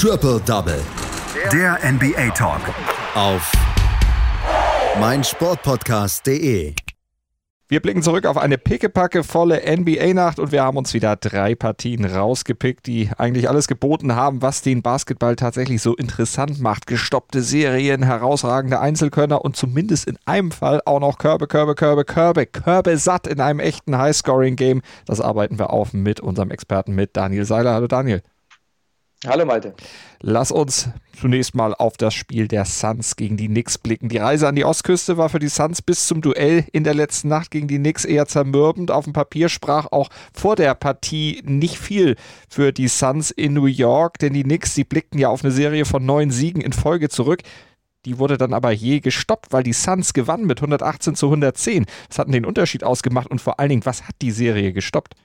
Triple Double. Der NBA Talk. Auf meinsportpodcast.de. Wir blicken zurück auf eine pickepacke volle NBA-Nacht und wir haben uns wieder drei Partien rausgepickt, die eigentlich alles geboten haben, was den Basketball tatsächlich so interessant macht. Gestoppte Serien, herausragende Einzelkönner und zumindest in einem Fall auch noch Körbe, Körbe, Körbe, Körbe, Körbe satt in einem echten High-Scoring-Game. Das arbeiten wir auf mit unserem Experten mit Daniel Seiler. Hallo Daniel. Hallo Malte. Lass uns zunächst mal auf das Spiel der Suns gegen die Knicks blicken. Die Reise an die Ostküste war für die Suns bis zum Duell in der letzten Nacht gegen die Knicks eher zermürbend. Auf dem Papier sprach auch vor der Partie nicht viel für die Suns in New York, denn die Knicks, die blickten ja auf eine Serie von neun Siegen in Folge zurück. Die wurde dann aber je gestoppt, weil die Suns gewannen mit 118 zu 110. Das hat den Unterschied ausgemacht und vor allen Dingen, was hat die Serie gestoppt?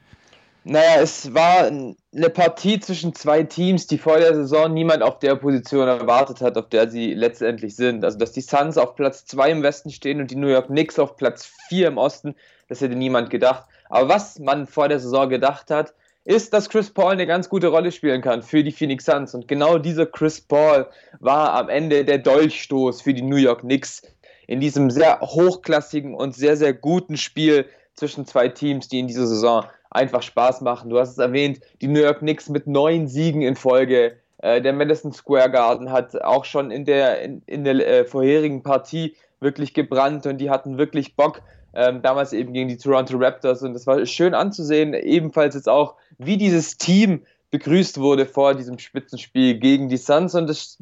Naja, es war eine Partie zwischen zwei Teams, die vor der Saison niemand auf der Position erwartet hat, auf der sie letztendlich sind. Also, dass die Suns auf Platz 2 im Westen stehen und die New York Knicks auf Platz 4 im Osten, das hätte niemand gedacht. Aber was man vor der Saison gedacht hat, ist, dass Chris Paul eine ganz gute Rolle spielen kann für die Phoenix Suns. Und genau dieser Chris Paul war am Ende der Dolchstoß für die New York Knicks in diesem sehr hochklassigen und sehr, sehr guten Spiel zwischen zwei Teams, die in dieser Saison einfach Spaß machen. Du hast es erwähnt, die New York Knicks mit neun Siegen in Folge. Äh, der Madison Square Garden hat auch schon in der, in, in der äh, vorherigen Partie wirklich gebrannt und die hatten wirklich Bock. Ähm, damals eben gegen die Toronto Raptors und es war schön anzusehen, ebenfalls jetzt auch, wie dieses Team begrüßt wurde vor diesem Spitzenspiel gegen die Suns und das,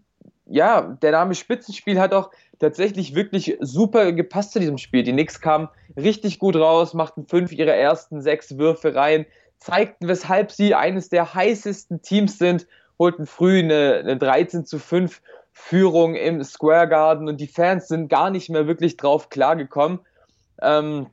ja, der Name Spitzenspiel hat auch tatsächlich wirklich super gepasst zu diesem Spiel. Die Knicks kamen richtig gut raus, machten fünf ihrer ersten sechs Würfe rein, zeigten, weshalb sie eines der heißesten Teams sind, holten früh eine, eine 13 zu 5 Führung im Square Garden und die Fans sind gar nicht mehr wirklich drauf klargekommen. Ähm,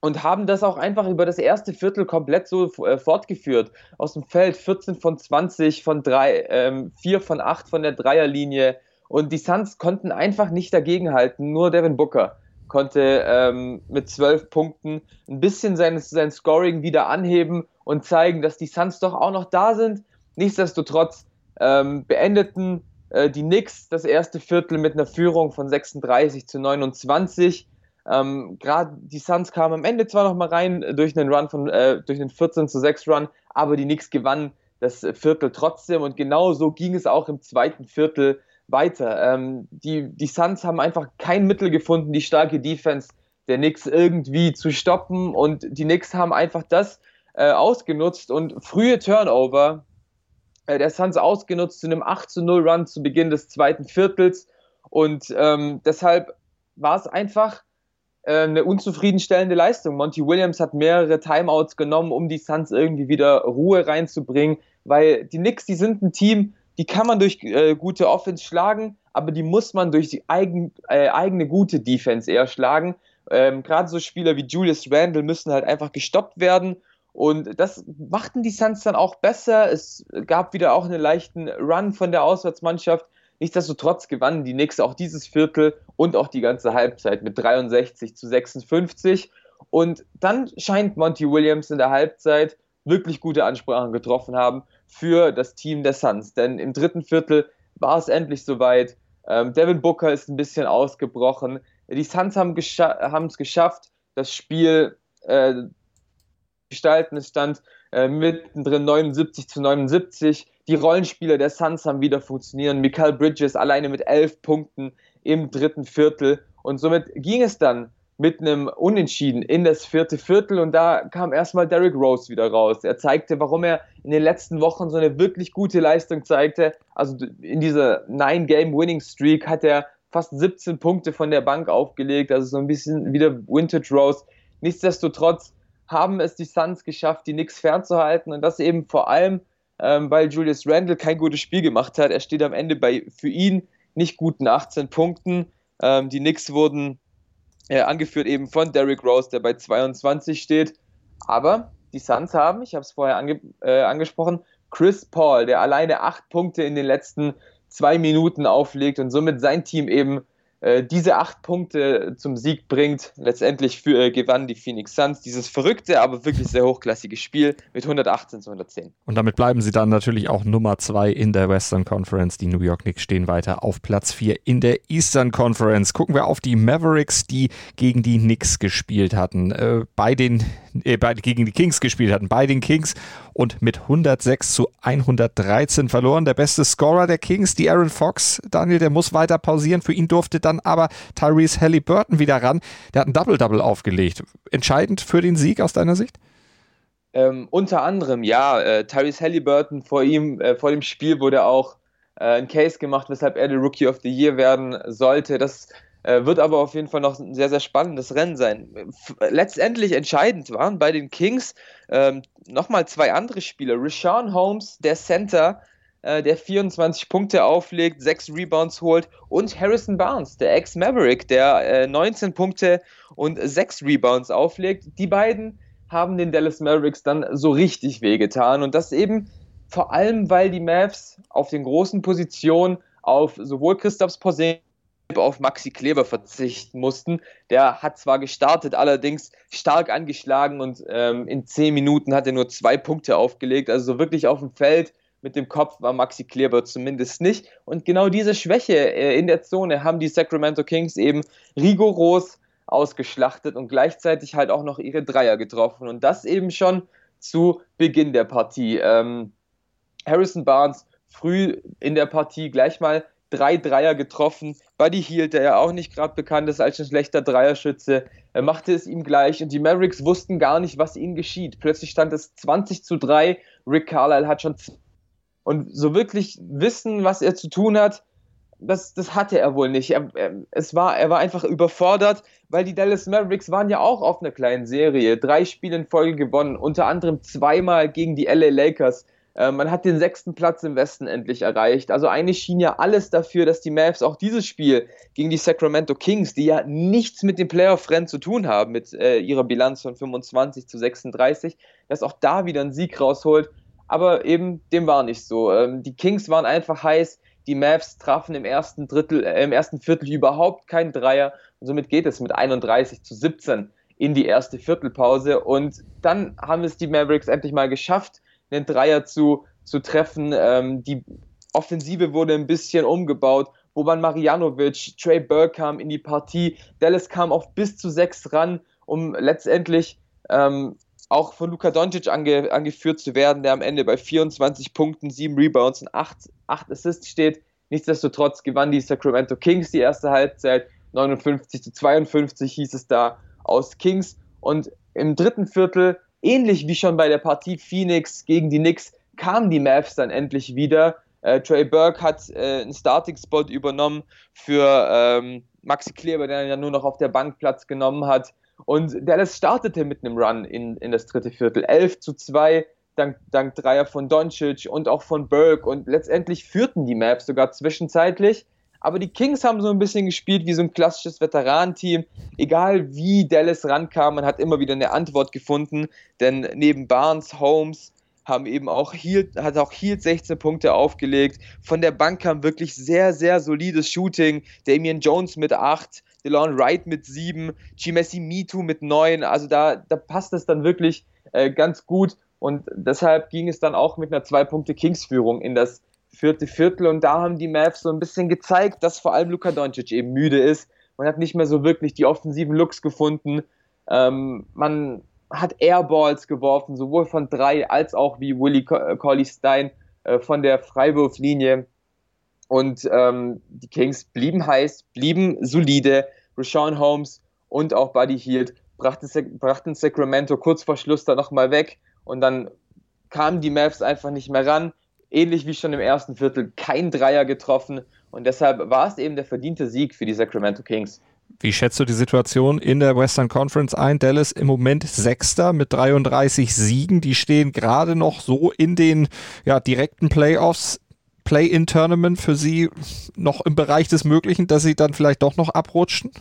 und haben das auch einfach über das erste Viertel komplett so äh, fortgeführt. Aus dem Feld 14 von 20, von 3, ähm, 4 von 8 von der Dreierlinie, und die Suns konnten einfach nicht dagegenhalten. Nur Devin Booker konnte ähm, mit zwölf Punkten ein bisschen sein, sein Scoring wieder anheben und zeigen, dass die Suns doch auch noch da sind. Nichtsdestotrotz ähm, beendeten äh, die Knicks das erste Viertel mit einer Führung von 36 zu 29. Ähm, Gerade die Suns kamen am Ende zwar noch mal rein durch einen Run von äh, durch einen 14 zu 6 Run, aber die Knicks gewannen das Viertel trotzdem und genau so ging es auch im zweiten Viertel weiter. Ähm, die, die Suns haben einfach kein Mittel gefunden, die starke Defense der Knicks irgendwie zu stoppen und die Knicks haben einfach das äh, ausgenutzt und frühe Turnover äh, der Suns ausgenutzt zu einem 8 zu 0 Run zu Beginn des zweiten Viertels und ähm, deshalb war es einfach äh, eine unzufriedenstellende Leistung. Monty Williams hat mehrere Timeouts genommen, um die Suns irgendwie wieder Ruhe reinzubringen, weil die Knicks, die sind ein Team, die kann man durch äh, gute Offense schlagen, aber die muss man durch die eigen, äh, eigene gute Defense eher schlagen. Ähm, Gerade so Spieler wie Julius Randle müssen halt einfach gestoppt werden. Und das machten die Suns dann auch besser. Es gab wieder auch einen leichten Run von der Auswärtsmannschaft. Nichtsdestotrotz gewannen die Knicks auch dieses Viertel und auch die ganze Halbzeit mit 63 zu 56. Und dann scheint Monty Williams in der Halbzeit wirklich gute Ansprachen getroffen haben für das Team der Suns. Denn im dritten Viertel war es endlich soweit. Ähm, Devin Booker ist ein bisschen ausgebrochen. Die Suns haben es geschafft, das Spiel äh, gestalten. Es stand äh, mittendrin 79 zu 79. Die Rollenspieler der Suns haben wieder funktioniert. Michael Bridges alleine mit elf Punkten im dritten Viertel. Und somit ging es dann mit einem Unentschieden in das vierte Viertel und da kam erstmal Derrick Rose wieder raus. Er zeigte, warum er in den letzten Wochen so eine wirklich gute Leistung zeigte. Also in dieser Nine-Game-Winning-Streak hat er fast 17 Punkte von der Bank aufgelegt, also so ein bisschen wieder Vintage Rose. Nichtsdestotrotz haben es die Suns geschafft, die Knicks fernzuhalten und das eben vor allem, ähm, weil Julius Randle kein gutes Spiel gemacht hat. Er steht am Ende bei für ihn nicht guten 18 Punkten. Ähm, die Knicks wurden äh, angeführt eben von Derrick Rose, der bei 22 steht. Aber die Suns haben, ich habe es vorher ange äh, angesprochen, Chris Paul, der alleine acht Punkte in den letzten zwei Minuten auflegt und somit sein Team eben diese acht Punkte zum Sieg bringt. Letztendlich für, äh, gewann die Phoenix Suns dieses verrückte, aber wirklich sehr hochklassige Spiel mit 118 zu 110. Und damit bleiben sie dann natürlich auch Nummer zwei in der Western Conference. Die New York Knicks stehen weiter auf Platz vier in der Eastern Conference. Gucken wir auf die Mavericks, die gegen die Knicks gespielt hatten. Äh, bei den äh, gegen die Kings gespielt hatten. Bei den Kings und mit 106 zu 113 verloren. Der beste Scorer der Kings, die Aaron Fox. Daniel, der muss weiter pausieren. Für ihn durfte dann aber Tyrese Halliburton wieder ran. Der hat ein Double-Double aufgelegt. Entscheidend für den Sieg aus deiner Sicht? Ähm, unter anderem, ja. Äh, Tyrese Halliburton vor ihm, äh, vor dem Spiel wurde auch äh, ein Case gemacht, weshalb er der Rookie of the Year werden sollte. Das wird aber auf jeden Fall noch ein sehr, sehr spannendes Rennen sein. Letztendlich entscheidend waren bei den Kings ähm, nochmal zwei andere Spieler. Rashawn Holmes, der Center, äh, der 24 Punkte auflegt, 6 Rebounds holt und Harrison Barnes, der Ex-Maverick, der äh, 19 Punkte und 6 Rebounds auflegt. Die beiden haben den Dallas Mavericks dann so richtig wehgetan und das eben vor allem, weil die Mavs auf den großen Positionen auf sowohl Christophs Porzingis auf Maxi Kleber verzichten mussten. Der hat zwar gestartet, allerdings stark angeschlagen und ähm, in zehn Minuten hat er nur zwei Punkte aufgelegt. Also so wirklich auf dem Feld mit dem Kopf war Maxi Kleber zumindest nicht. Und genau diese Schwäche äh, in der Zone haben die Sacramento Kings eben rigoros ausgeschlachtet und gleichzeitig halt auch noch ihre Dreier getroffen. Und das eben schon zu Beginn der Partie. Ähm, Harrison Barnes früh in der Partie gleich mal drei Dreier getroffen. Buddy Hield, der ja auch nicht gerade bekannt ist als ein schlechter Dreierschütze, er machte es ihm gleich und die Mavericks wussten gar nicht, was ihnen geschieht. Plötzlich stand es 20 zu 3. Rick Carlisle hat schon und so wirklich wissen, was er zu tun hat, das, das hatte er wohl nicht. Er, er, es war, er war einfach überfordert, weil die Dallas Mavericks waren ja auch auf einer kleinen Serie. Drei Spiele in Folge gewonnen, unter anderem zweimal gegen die LA Lakers. Äh, man hat den sechsten Platz im Westen endlich erreicht. Also eigentlich schien ja alles dafür, dass die Mavs auch dieses Spiel gegen die Sacramento Kings, die ja nichts mit dem Playoff-Rennen zu tun haben, mit äh, ihrer Bilanz von 25 zu 36, dass auch da wieder ein Sieg rausholt. Aber eben, dem war nicht so. Ähm, die Kings waren einfach heiß. Die Mavs trafen im ersten Drittel, äh, im ersten Viertel überhaupt keinen Dreier. Und somit geht es mit 31 zu 17 in die erste Viertelpause. Und dann haben es die Mavericks endlich mal geschafft, einen Dreier zu, zu treffen. Ähm, die Offensive wurde ein bisschen umgebaut. Boban Marjanovic, Trey Burke kam in die Partie. Dallas kam auf bis zu sechs ran, um letztendlich ähm, auch von Luka Doncic ange, angeführt zu werden, der am Ende bei 24 Punkten, 7 Rebounds und 8, 8 Assists steht. Nichtsdestotrotz gewann die Sacramento Kings die erste Halbzeit. 59 zu 52 hieß es da aus Kings. Und im dritten Viertel ähnlich wie schon bei der Partie Phoenix gegen die Knicks kamen die Mavs dann endlich wieder. Äh, Trey Burke hat äh, einen Starting-Spot übernommen für ähm, Maxi Kleber, der ja nur noch auf der Bank Platz genommen hat. Und Dallas startete mit einem Run in, in das dritte Viertel. 11 zu 2, dank, dank Dreier von Doncic und auch von Burke. Und letztendlich führten die Mavs sogar zwischenzeitlich. Aber die Kings haben so ein bisschen gespielt wie so ein klassisches Veteranenteam. Egal wie Dallas rankam, man hat immer wieder eine Antwort gefunden. Denn neben Barnes, Holmes haben eben auch Hield, hat auch Hield 16 Punkte aufgelegt. Von der Bank kam wirklich sehr, sehr solides Shooting. Damian Jones mit 8, DeLon Wright mit 7, Chimesi Mitu mit 9. Also da, da passt es dann wirklich äh, ganz gut. Und deshalb ging es dann auch mit einer 2-Punkte-Kings-Führung in das vierte Viertel und da haben die Mavs so ein bisschen gezeigt, dass vor allem Luka Doncic eben müde ist. Man hat nicht mehr so wirklich die offensiven Looks gefunden. Ähm, man hat Airballs geworfen, sowohl von drei als auch wie Willie Colley Stein äh, von der Freiwurflinie. Und ähm, die Kings blieben heiß, blieben solide. Rashawn Holmes und auch Buddy Hield brachten, brachten Sacramento kurz vor Schluss dann nochmal weg und dann kamen die Mavs einfach nicht mehr ran ähnlich wie schon im ersten Viertel, kein Dreier getroffen. Und deshalb war es eben der verdiente Sieg für die Sacramento Kings. Wie schätzt du die Situation in der Western Conference ein? Dallas im Moment Sechster mit 33 Siegen. Die stehen gerade noch so in den ja, direkten Playoffs. Play-in-Tournament für sie noch im Bereich des Möglichen, dass sie dann vielleicht doch noch abrutschen?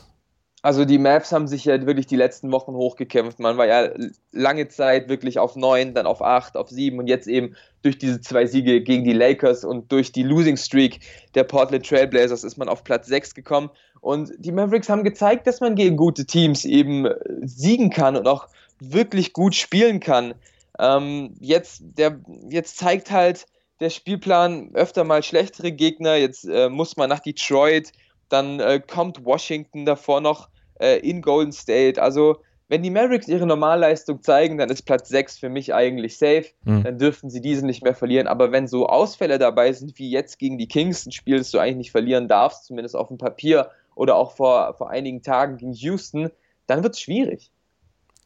Also die Mavs haben sich ja wirklich die letzten Wochen hochgekämpft. Man war ja lange Zeit wirklich auf 9, dann auf 8, auf 7 und jetzt eben durch diese zwei Siege gegen die Lakers und durch die Losing Streak der Portland Trailblazers ist man auf Platz 6 gekommen. Und die Mavericks haben gezeigt, dass man gegen gute Teams eben siegen kann und auch wirklich gut spielen kann. Ähm, jetzt, der, jetzt zeigt halt der Spielplan öfter mal schlechtere Gegner. Jetzt äh, muss man nach Detroit, dann äh, kommt Washington davor noch äh, in Golden State. Also, wenn die Mavericks ihre Normalleistung zeigen, dann ist Platz 6 für mich eigentlich safe. Mhm. Dann dürften sie diese nicht mehr verlieren. Aber wenn so Ausfälle dabei sind, wie jetzt gegen die Kings, ein Spiel, das du eigentlich nicht verlieren darfst, zumindest auf dem Papier, oder auch vor, vor einigen Tagen gegen Houston, dann wird es schwierig.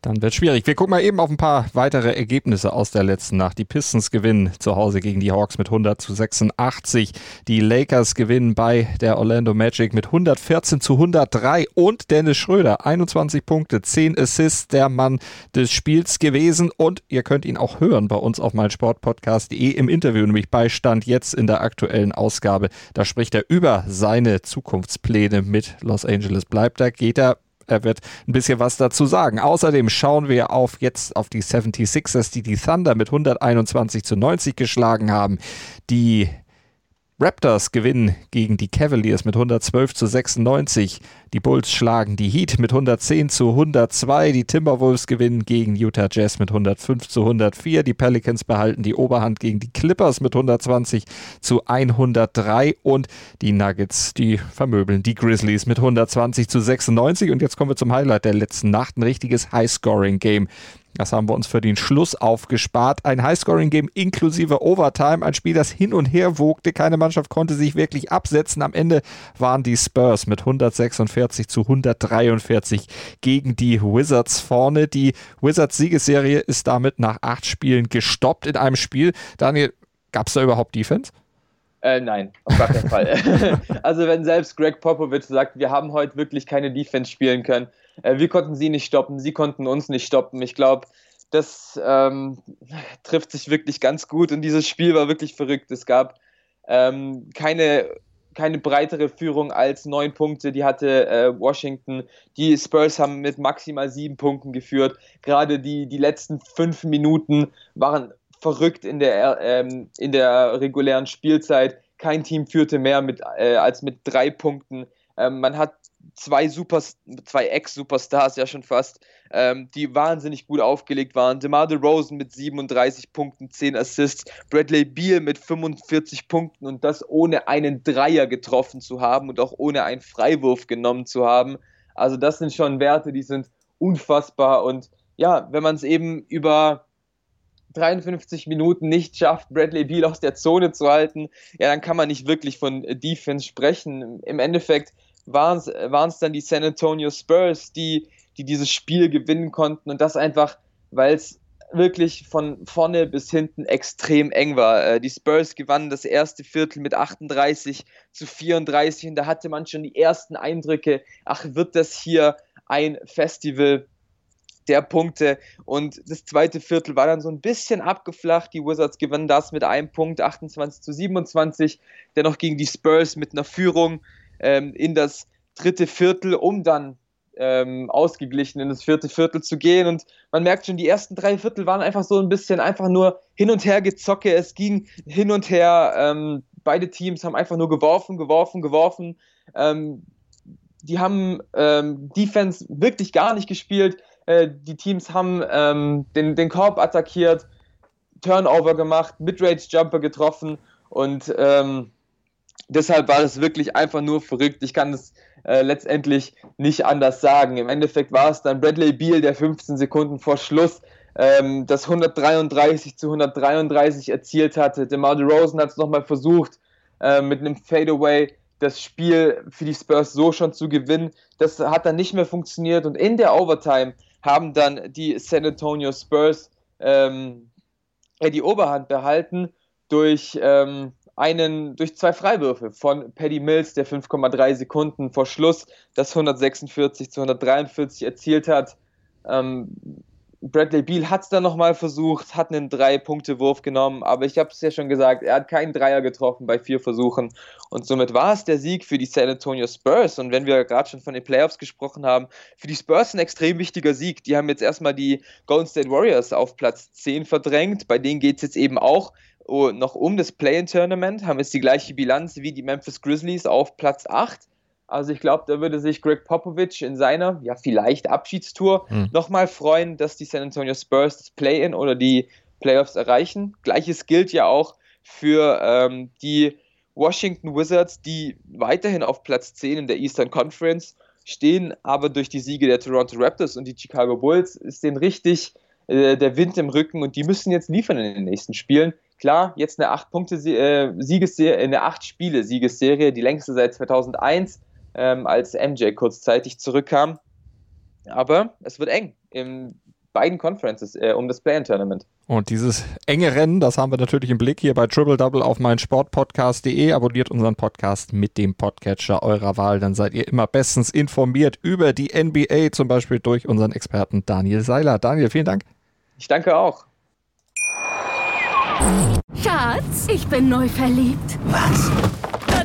Dann wird schwierig. Wir gucken mal eben auf ein paar weitere Ergebnisse aus der letzten Nacht. Die Pistons gewinnen zu Hause gegen die Hawks mit 100 zu 86. Die Lakers gewinnen bei der Orlando Magic mit 114 zu 103. Und Dennis Schröder, 21 Punkte, 10 Assists, der Mann des Spiels gewesen. Und ihr könnt ihn auch hören bei uns auf meinsportpodcast.de im Interview, nämlich Beistand jetzt in der aktuellen Ausgabe. Da spricht er über seine Zukunftspläne mit Los Angeles. Bleibt da, geht er er wird ein bisschen was dazu sagen. Außerdem schauen wir auf jetzt auf die 76ers, die die Thunder mit 121 zu 90 geschlagen haben. Die Raptors gewinnen gegen die Cavaliers mit 112 zu 96. Die Bulls schlagen die Heat mit 110 zu 102. Die Timberwolves gewinnen gegen Utah Jazz mit 105 zu 104. Die Pelicans behalten die Oberhand gegen die Clippers mit 120 zu 103. Und die Nuggets, die vermöbeln die Grizzlies mit 120 zu 96. Und jetzt kommen wir zum Highlight der letzten Nacht. Ein richtiges High-Scoring-Game. Das haben wir uns für den Schluss aufgespart. Ein Highscoring-Game inklusive Overtime. Ein Spiel, das hin und her wogte. Keine Mannschaft konnte sich wirklich absetzen. Am Ende waren die Spurs mit 146 zu 143 gegen die Wizards vorne. Die Wizards-Siegesserie ist damit nach acht Spielen gestoppt in einem Spiel. Daniel, gab es da überhaupt Defense? Äh, nein, auf gar keinen Fall. also wenn selbst Greg Popovich sagt, wir haben heute wirklich keine Defense spielen können, äh, wir konnten sie nicht stoppen, sie konnten uns nicht stoppen. Ich glaube, das ähm, trifft sich wirklich ganz gut und dieses Spiel war wirklich verrückt. Es gab ähm, keine, keine breitere Führung als neun Punkte, die hatte äh, Washington. Die Spurs haben mit maximal sieben Punkten geführt. Gerade die, die letzten fünf Minuten waren verrückt in der, ähm, in der regulären Spielzeit. Kein Team führte mehr mit, äh, als mit drei Punkten. Ähm, man hat zwei Super, zwei Ex-Superstars ja schon fast, ähm, die wahnsinnig gut aufgelegt waren. DeMar DeRozan mit 37 Punkten, 10 Assists, Bradley Beal mit 45 Punkten und das ohne einen Dreier getroffen zu haben und auch ohne einen Freiwurf genommen zu haben. Also das sind schon Werte, die sind unfassbar und ja, wenn man es eben über 53 Minuten nicht schafft, Bradley Beal aus der Zone zu halten, ja, dann kann man nicht wirklich von Defense sprechen. Im Endeffekt waren es dann die San Antonio Spurs, die, die dieses Spiel gewinnen konnten und das einfach, weil es wirklich von vorne bis hinten extrem eng war. Äh, die Spurs gewannen das erste Viertel mit 38 zu 34 und da hatte man schon die ersten Eindrücke, ach, wird das hier ein Festival der Punkte und das zweite Viertel war dann so ein bisschen abgeflacht. Die Wizards gewannen das mit einem Punkt, 28 zu 27, dennoch gegen die Spurs mit einer Führung ähm, in das dritte Viertel, um dann ähm, ausgeglichen in das vierte Viertel zu gehen. Und man merkt schon, die ersten drei Viertel waren einfach so ein bisschen einfach nur hin und her gezocke. Es ging hin und her. Ähm, beide Teams haben einfach nur geworfen, geworfen, geworfen. Ähm, die haben ähm, Defense wirklich gar nicht gespielt. Äh, die Teams haben ähm, den, den Korb attackiert, Turnover gemacht, Midrange-Jumper getroffen und ähm, deshalb war es wirklich einfach nur verrückt. Ich kann es äh, letztendlich nicht anders sagen. Im Endeffekt war es dann Bradley Beal, der 15 Sekunden vor Schluss ähm, das 133 zu 133 erzielt hatte. DeMar DeRozan hat es nochmal versucht, äh, mit einem Fadeaway das Spiel für die Spurs so schon zu gewinnen. Das hat dann nicht mehr funktioniert und in der Overtime haben dann die San Antonio Spurs ähm, die Oberhand behalten durch ähm, einen durch zwei Freiwürfe von Paddy Mills, der 5,3 Sekunden vor Schluss das 146 zu 143 erzielt hat. Ähm, Bradley Beal hat es dann nochmal versucht, hat einen Drei-Punkte-Wurf genommen, aber ich habe es ja schon gesagt, er hat keinen Dreier getroffen bei vier Versuchen. Und somit war es der Sieg für die San Antonio Spurs. Und wenn wir gerade schon von den Playoffs gesprochen haben, für die Spurs ein extrem wichtiger Sieg. Die haben jetzt erstmal die Golden State Warriors auf Platz 10 verdrängt, bei denen geht es jetzt eben auch oh, noch um das Play-in-Tournament, haben jetzt die gleiche Bilanz wie die Memphis Grizzlies auf Platz 8 also ich glaube, da würde sich Greg Popovich in seiner, ja, vielleicht Abschiedstour mhm. nochmal freuen, dass die San Antonio Spurs das Play-In oder die Playoffs erreichen. Gleiches gilt ja auch für ähm, die Washington Wizards, die weiterhin auf Platz 10 in der Eastern Conference stehen, aber durch die Siege der Toronto Raptors und die Chicago Bulls ist denen richtig äh, der Wind im Rücken und die müssen jetzt liefern in den nächsten Spielen. Klar, jetzt eine 8 Punkte äh, Siegesserie, eine 8 Spiele Siegesserie, die längste seit 2001 ähm, als MJ kurzzeitig zurückkam. Aber es wird eng in beiden Conferences äh, um das Play-In-Tournament. Und dieses enge Rennen, das haben wir natürlich im Blick hier bei Triple Double auf meinsportpodcast.de. Abonniert unseren Podcast mit dem Podcatcher eurer Wahl, dann seid ihr immer bestens informiert über die NBA, zum Beispiel durch unseren Experten Daniel Seiler. Daniel, vielen Dank. Ich danke auch. Schatz, ich bin neu verliebt. Was?